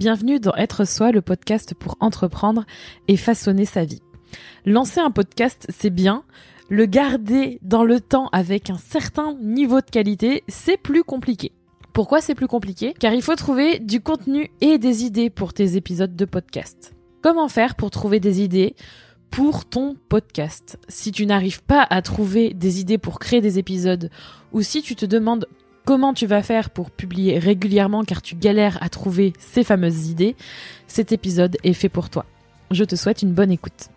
Bienvenue dans Être Soi, le podcast pour entreprendre et façonner sa vie. Lancer un podcast, c'est bien. Le garder dans le temps avec un certain niveau de qualité, c'est plus compliqué. Pourquoi c'est plus compliqué? Car il faut trouver du contenu et des idées pour tes épisodes de podcast. Comment faire pour trouver des idées pour ton podcast? Si tu n'arrives pas à trouver des idées pour créer des épisodes ou si tu te demandes comment tu vas faire pour publier régulièrement car tu galères à trouver ces fameuses idées, cet épisode est fait pour toi. Je te souhaite une bonne écoute.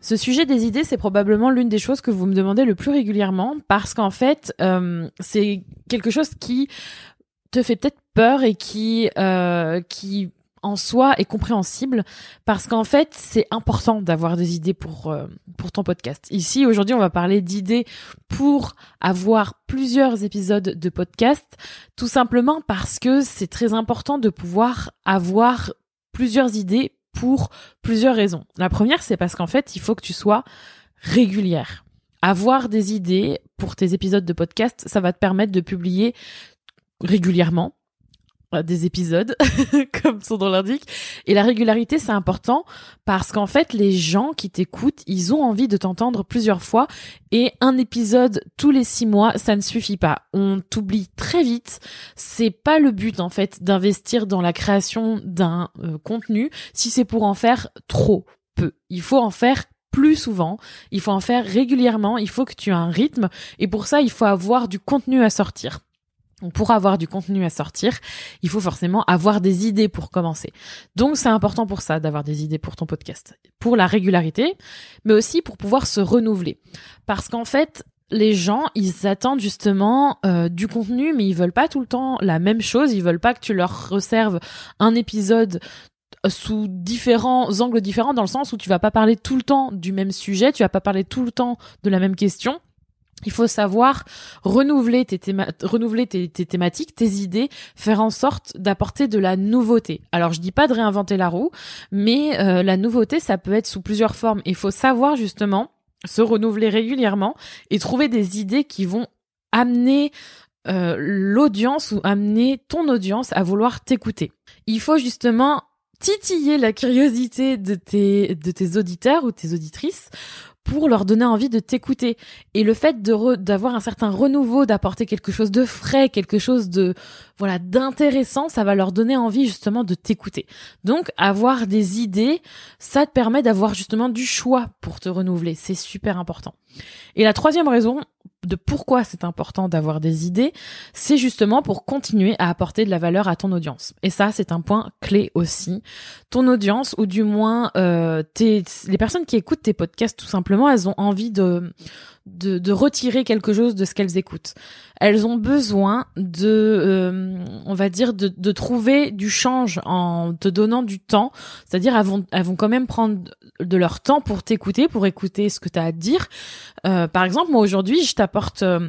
Ce sujet des idées, c'est probablement l'une des choses que vous me demandez le plus régulièrement parce qu'en fait, euh, c'est quelque chose qui te fait peut-être peur et qui euh, qui en soi est compréhensible parce qu'en fait c'est important d'avoir des idées pour euh, pour ton podcast. Ici aujourd'hui on va parler d'idées pour avoir plusieurs épisodes de podcast tout simplement parce que c'est très important de pouvoir avoir plusieurs idées pour plusieurs raisons. La première c'est parce qu'en fait il faut que tu sois régulière. Avoir des idées pour tes épisodes de podcast, ça va te permettre de publier régulièrement des épisodes, comme son nom l'indique. Et la régularité, c'est important parce qu'en fait, les gens qui t'écoutent, ils ont envie de t'entendre plusieurs fois. Et un épisode tous les six mois, ça ne suffit pas. On t'oublie très vite. C'est pas le but, en fait, d'investir dans la création d'un euh, contenu si c'est pour en faire trop peu. Il faut en faire plus souvent, il faut en faire régulièrement, il faut que tu aies un rythme et pour ça, il faut avoir du contenu à sortir. Donc pour avoir du contenu à sortir, il faut forcément avoir des idées pour commencer. Donc c'est important pour ça d'avoir des idées pour ton podcast, pour la régularité, mais aussi pour pouvoir se renouveler. Parce qu'en fait, les gens, ils attendent justement euh, du contenu, mais ils veulent pas tout le temps la même chose. Ils veulent pas que tu leur reserves un épisode sous différents angles différents, dans le sens où tu vas pas parler tout le temps du même sujet, tu vas pas parler tout le temps de la même question il faut savoir renouveler tes, thématiques, tes idées, faire en sorte d'apporter de la nouveauté. Alors je dis pas de réinventer la roue, mais euh, la nouveauté ça peut être sous plusieurs formes. Il faut savoir justement se renouveler régulièrement et trouver des idées qui vont amener euh, l'audience ou amener ton audience à vouloir t'écouter. Il faut justement titiller la curiosité de tes, de tes auditeurs ou tes auditrices pour leur donner envie de t'écouter. Et le fait d'avoir un certain renouveau, d'apporter quelque chose de frais, quelque chose de voilà d'intéressant, ça va leur donner envie justement de t'écouter. Donc avoir des idées, ça te permet d'avoir justement du choix pour te renouveler. C'est super important. Et la troisième raison de pourquoi c'est important d'avoir des idées, c'est justement pour continuer à apporter de la valeur à ton audience. Et ça, c'est un point clé aussi. Ton audience, ou du moins euh, tes, les personnes qui écoutent tes podcasts, tout simplement, elles ont envie de de, de, retirer quelque chose de ce qu'elles écoutent. Elles ont besoin de, euh, on va dire, de, de, trouver du change en te donnant du temps. C'est-à-dire, elles vont, elles vont quand même prendre de leur temps pour t'écouter, pour écouter ce que tu as à dire. Euh, par exemple, moi aujourd'hui, je t'apporte euh,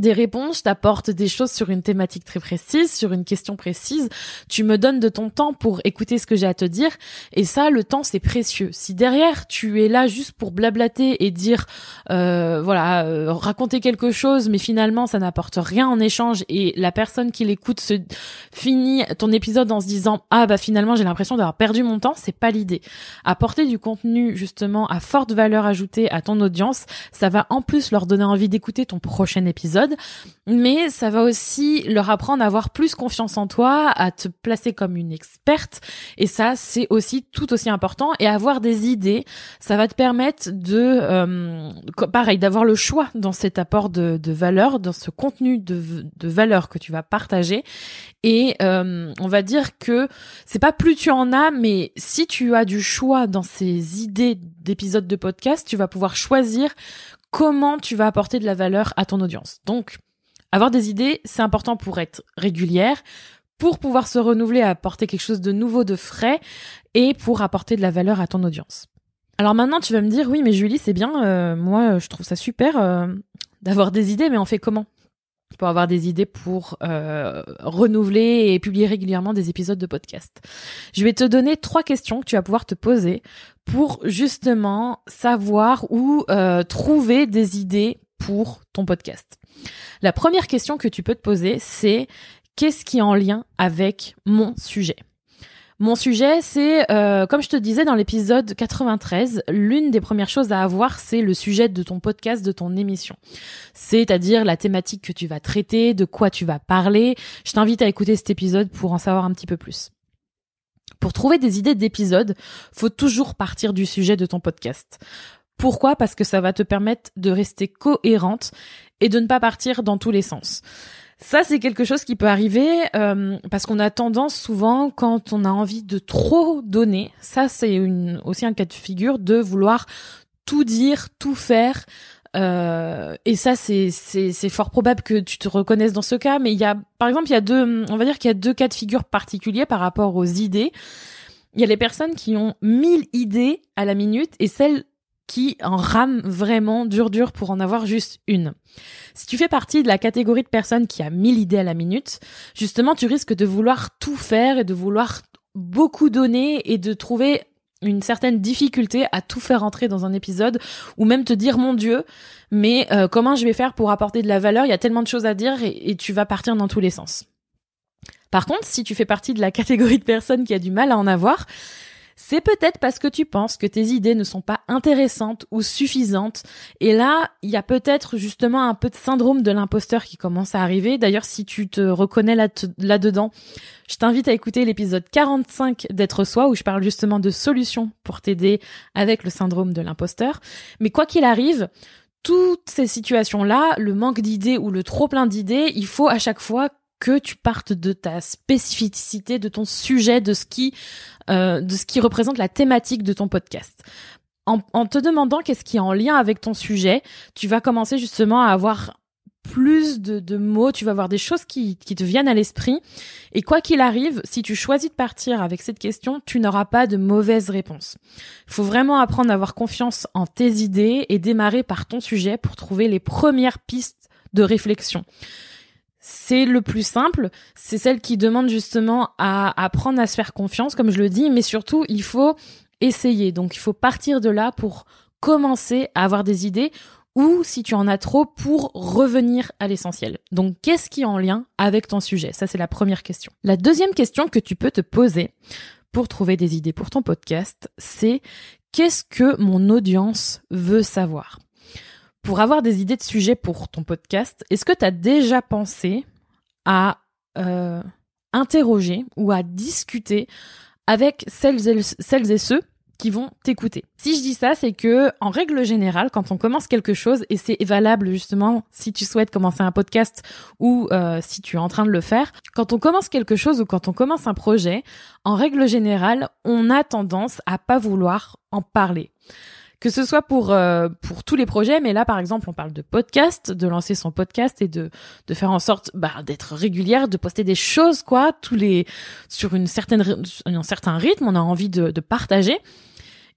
des réponses, t'apportes des choses sur une thématique très précise, sur une question précise. Tu me donnes de ton temps pour écouter ce que j'ai à te dire. Et ça, le temps, c'est précieux. Si derrière, tu es là juste pour blablater et dire, euh, voilà, euh, raconter quelque chose, mais finalement, ça n'apporte rien en échange et la personne qui l'écoute se finit ton épisode en se disant, ah bah finalement, j'ai l'impression d'avoir perdu mon temps, c'est pas l'idée. Apporter du contenu, justement, à forte valeur ajoutée à ton audience, ça va en plus leur donner envie d'écouter ton prochain épisode mais ça va aussi leur apprendre à avoir plus confiance en toi, à te placer comme une experte, et ça c'est aussi tout aussi important. Et avoir des idées, ça va te permettre de, euh, pareil, d'avoir le choix dans cet apport de, valeur, dans ce contenu de, de valeur que tu vas partager. Et euh, on va dire que c'est pas plus tu en as, mais si tu as du choix dans ces idées d'épisodes de podcast, tu vas pouvoir choisir comment tu vas apporter de la valeur à ton audience. Donc, avoir des idées, c'est important pour être régulière, pour pouvoir se renouveler, apporter quelque chose de nouveau, de frais, et pour apporter de la valeur à ton audience. Alors maintenant, tu vas me dire, oui, mais Julie, c'est bien, euh, moi, je trouve ça super euh, d'avoir des idées, mais on fait comment? Pour avoir des idées pour euh, renouveler et publier régulièrement des épisodes de podcast. Je vais te donner trois questions que tu vas pouvoir te poser pour justement savoir où euh, trouver des idées pour ton podcast. La première question que tu peux te poser, c'est qu'est-ce qui est en lien avec mon sujet? Mon sujet, c'est, euh, comme je te disais dans l'épisode 93, l'une des premières choses à avoir, c'est le sujet de ton podcast, de ton émission. C'est-à-dire la thématique que tu vas traiter, de quoi tu vas parler. Je t'invite à écouter cet épisode pour en savoir un petit peu plus. Pour trouver des idées d'épisodes, faut toujours partir du sujet de ton podcast. Pourquoi? Parce que ça va te permettre de rester cohérente et de ne pas partir dans tous les sens. Ça, c'est quelque chose qui peut arriver euh, parce qu'on a tendance souvent, quand on a envie de trop donner, ça c'est aussi un cas de figure de vouloir tout dire, tout faire. Euh, et ça, c'est fort probable que tu te reconnaisses dans ce cas. Mais il y a, par exemple, il y a deux, on va dire qu'il y a deux cas de figure particuliers par rapport aux idées. Il y a les personnes qui ont mille idées à la minute et celles qui en rament vraiment dur dur pour en avoir juste une. Si tu fais partie de la catégorie de personnes qui a mille idées à la minute, justement, tu risques de vouloir tout faire et de vouloir beaucoup donner et de trouver une certaine difficulté à tout faire entrer dans un épisode ou même te dire mon dieu mais euh, comment je vais faire pour apporter de la valeur? Il y a tellement de choses à dire et tu vas partir dans tous les sens par contre si tu fais partie de la catégorie de personnes qui a du mal à en avoir c'est peut-être parce que tu penses que tes idées ne sont pas intéressantes ou suffisantes. Et là, il y a peut-être justement un peu de syndrome de l'imposteur qui commence à arriver. D'ailleurs, si tu te reconnais là-dedans, je t'invite à écouter l'épisode 45 d'être soi où je parle justement de solutions pour t'aider avec le syndrome de l'imposteur. Mais quoi qu'il arrive, toutes ces situations-là, le manque d'idées ou le trop plein d'idées, il faut à chaque fois que tu partes de ta spécificité, de ton sujet, de ce qui, euh, de ce qui représente la thématique de ton podcast. En, en te demandant qu'est-ce qui est en lien avec ton sujet, tu vas commencer justement à avoir plus de, de, mots, tu vas avoir des choses qui, qui te viennent à l'esprit. Et quoi qu'il arrive, si tu choisis de partir avec cette question, tu n'auras pas de mauvaise réponse. Il faut vraiment apprendre à avoir confiance en tes idées et démarrer par ton sujet pour trouver les premières pistes de réflexion c'est le plus simple, c'est celle qui demande justement à apprendre à se faire confiance, comme je le dis, mais surtout, il faut essayer. Donc, il faut partir de là pour commencer à avoir des idées ou si tu en as trop pour revenir à l'essentiel. Donc, qu'est-ce qui est en lien avec ton sujet? Ça, c'est la première question. La deuxième question que tu peux te poser pour trouver des idées pour ton podcast, c'est qu'est-ce que mon audience veut savoir? Pour avoir des idées de sujets pour ton podcast, est-ce que tu as déjà pensé à euh, interroger ou à discuter avec celles et, ceux qui vont t'écouter? Si je dis ça, c'est que en règle générale, quand on commence quelque chose, et c'est valable justement si tu souhaites commencer un podcast ou euh, si tu es en train de le faire, quand on commence quelque chose ou quand on commence un projet, en règle générale, on a tendance à pas vouloir en parler que ce soit pour euh, pour tous les projets, mais là par exemple on parle de podcast, de lancer son podcast et de de faire en sorte bah, d'être régulière, de poster des choses quoi, tous les sur une certaine un certain rythme, on a envie de, de partager.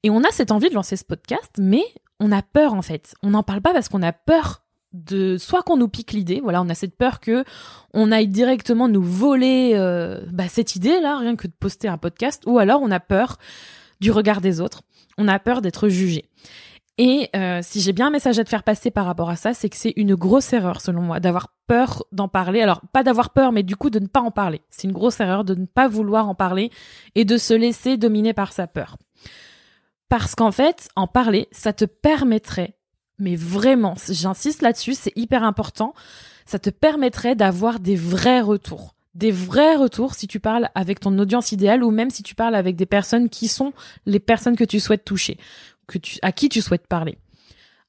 Et on a cette envie de lancer ce podcast, mais on a peur en fait, on n'en parle pas parce qu'on a peur de soit qu'on nous pique l'idée, voilà, on a cette peur que on aille directement nous voler euh, bah, cette idée là, rien que de poster un podcast, ou alors on a peur du regard des autres on a peur d'être jugé. Et euh, si j'ai bien un message à te faire passer par rapport à ça, c'est que c'est une grosse erreur selon moi d'avoir peur d'en parler. Alors pas d'avoir peur, mais du coup de ne pas en parler. C'est une grosse erreur de ne pas vouloir en parler et de se laisser dominer par sa peur. Parce qu'en fait, en parler, ça te permettrait, mais vraiment, j'insiste là-dessus, c'est hyper important, ça te permettrait d'avoir des vrais retours des vrais retours si tu parles avec ton audience idéale ou même si tu parles avec des personnes qui sont les personnes que tu souhaites toucher, que tu, à qui tu souhaites parler.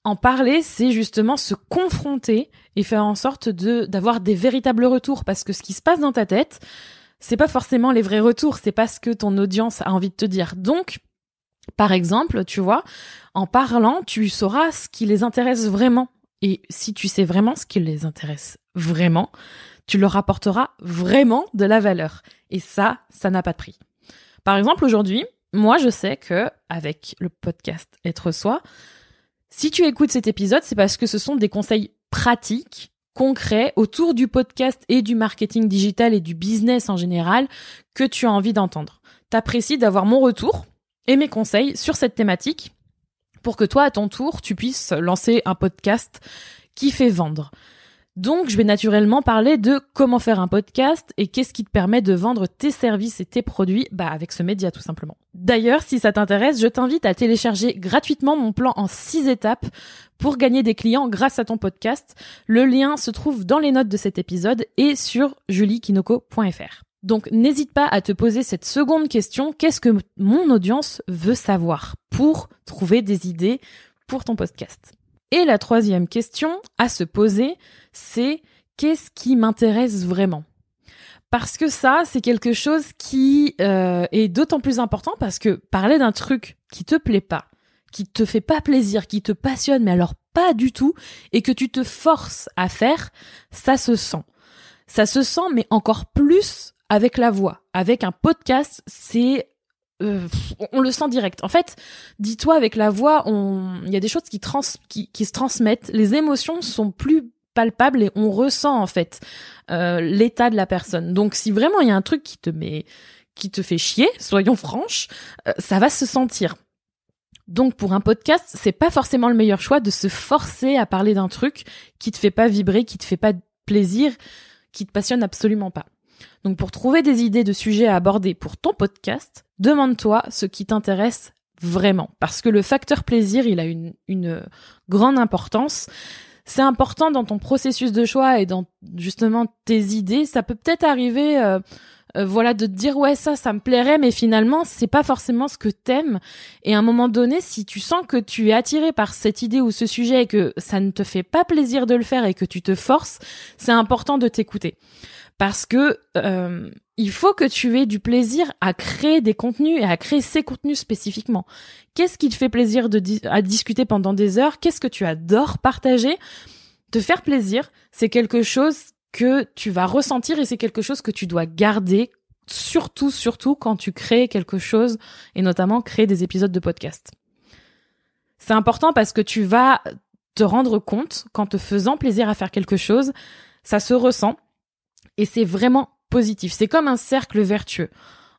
En parler, c'est justement se confronter et faire en sorte de d'avoir des véritables retours parce que ce qui se passe dans ta tête, c'est pas forcément les vrais retours, c'est pas ce que ton audience a envie de te dire. Donc, par exemple, tu vois, en parlant, tu sauras ce qui les intéresse vraiment. Et si tu sais vraiment ce qui les intéresse vraiment, tu leur apporteras vraiment de la valeur. Et ça, ça n'a pas de prix. Par exemple, aujourd'hui, moi, je sais que avec le podcast Être Soi, si tu écoutes cet épisode, c'est parce que ce sont des conseils pratiques, concrets, autour du podcast et du marketing digital et du business en général que tu as envie d'entendre. T'apprécies d'avoir mon retour et mes conseils sur cette thématique pour que toi, à ton tour, tu puisses lancer un podcast qui fait vendre. Donc, je vais naturellement parler de comment faire un podcast et qu'est-ce qui te permet de vendre tes services et tes produits bah, avec ce média tout simplement. D'ailleurs, si ça t'intéresse, je t'invite à télécharger gratuitement mon plan en 6 étapes pour gagner des clients grâce à ton podcast. Le lien se trouve dans les notes de cet épisode et sur juliekinoko.fr. Donc n'hésite pas à te poser cette seconde question, qu'est-ce que mon audience veut savoir pour trouver des idées pour ton podcast? Et la troisième question à se poser, c'est qu'est-ce qui m'intéresse vraiment parce que ça, c'est quelque chose qui euh, est d'autant plus important parce que parler d'un truc qui te plaît pas, qui te fait pas plaisir, qui te passionne, mais alors pas du tout, et que tu te forces à faire, ça se sent. Ça se sent, mais encore plus avec la voix. Avec un podcast, c'est euh, on le sent direct. En fait, dis-toi avec la voix, il y a des choses qui, trans, qui, qui se transmettent. Les émotions sont plus palpables et on ressent en fait euh, l'état de la personne. Donc, si vraiment il y a un truc qui te met, qui te fait chier, soyons franches, euh, ça va se sentir. Donc pour un podcast, c'est pas forcément le meilleur choix de se forcer à parler d'un truc qui te fait pas vibrer, qui te fait pas plaisir, qui te passionne absolument pas. Donc pour trouver des idées de sujets à aborder pour ton podcast, demande-toi ce qui t'intéresse vraiment. Parce que le facteur plaisir, il a une, une grande importance. C'est important dans ton processus de choix et dans justement tes idées. Ça peut peut-être arriver, euh, euh, voilà, de te dire ouais ça, ça me plairait, mais finalement c'est pas forcément ce que t'aimes. Et à un moment donné, si tu sens que tu es attiré par cette idée ou ce sujet et que ça ne te fait pas plaisir de le faire et que tu te forces, c'est important de t'écouter parce que euh, il faut que tu aies du plaisir à créer des contenus et à créer ces contenus spécifiquement. Qu'est-ce qui te fait plaisir à discuter pendant des heures? Qu'est-ce que tu adores partager? Te faire plaisir, c'est quelque chose que tu vas ressentir et c'est quelque chose que tu dois garder surtout surtout quand tu crées quelque chose et notamment créer des épisodes de podcast. C'est important parce que tu vas te rendre compte qu'en te faisant plaisir à faire quelque chose, ça se ressent et c'est vraiment C'est comme un cercle vertueux.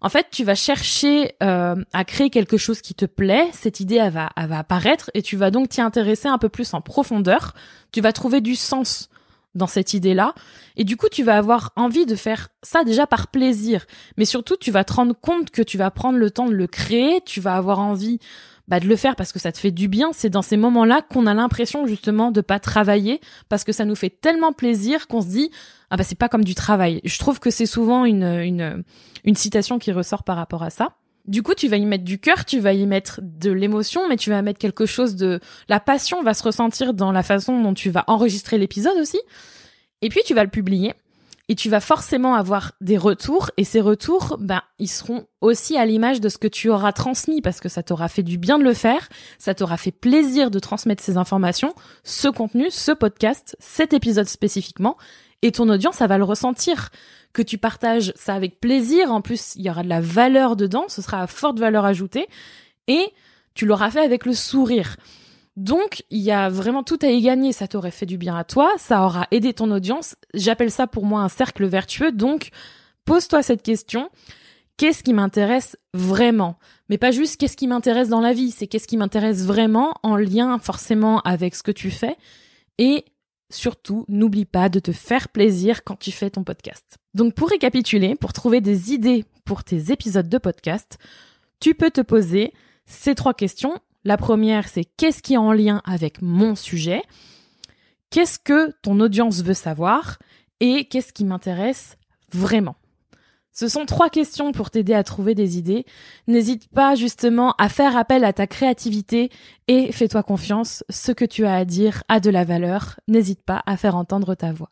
En fait, tu vas chercher euh, à créer quelque chose qui te plaît, cette idée elle va, elle va apparaître et tu vas donc t'y intéresser un peu plus en profondeur. Tu vas trouver du sens dans cette idée-là. Et du coup tu vas avoir envie de faire ça déjà par plaisir, mais surtout tu vas te rendre compte que tu vas prendre le temps de le créer, tu vas avoir envie bah, de le faire parce que ça te fait du bien. C'est dans ces moments-là qu'on a l'impression justement de pas travailler parce que ça nous fait tellement plaisir qu'on se dit ah bah c'est pas comme du travail. Je trouve que c'est souvent une, une une citation qui ressort par rapport à ça. Du coup, tu vas y mettre du cœur, tu vas y mettre de l'émotion, mais tu vas mettre quelque chose de la passion va se ressentir dans la façon dont tu vas enregistrer l'épisode aussi. Et puis tu vas le publier et tu vas forcément avoir des retours. Et ces retours, ben, ils seront aussi à l'image de ce que tu auras transmis parce que ça t'aura fait du bien de le faire, ça t'aura fait plaisir de transmettre ces informations, ce contenu, ce podcast, cet épisode spécifiquement. Et ton audience, ça va le ressentir. Que tu partages ça avec plaisir. En plus, il y aura de la valeur dedans, ce sera à forte valeur ajoutée. Et tu l'auras fait avec le sourire. Donc, il y a vraiment tout à y gagner. Ça t'aurait fait du bien à toi, ça aura aidé ton audience. J'appelle ça pour moi un cercle vertueux. Donc, pose-toi cette question. Qu'est-ce qui m'intéresse vraiment? Mais pas juste qu'est-ce qui m'intéresse dans la vie, c'est qu'est-ce qui m'intéresse vraiment en lien forcément avec ce que tu fais. Et surtout, n'oublie pas de te faire plaisir quand tu fais ton podcast. Donc pour récapituler, pour trouver des idées pour tes épisodes de podcast, tu peux te poser ces trois questions la première, c'est qu'est-ce qui est en lien avec mon sujet? Qu'est-ce que ton audience veut savoir? Et qu'est-ce qui m'intéresse vraiment? Ce sont trois questions pour t'aider à trouver des idées. N'hésite pas justement à faire appel à ta créativité et fais-toi confiance. Ce que tu as à dire a de la valeur. N'hésite pas à faire entendre ta voix.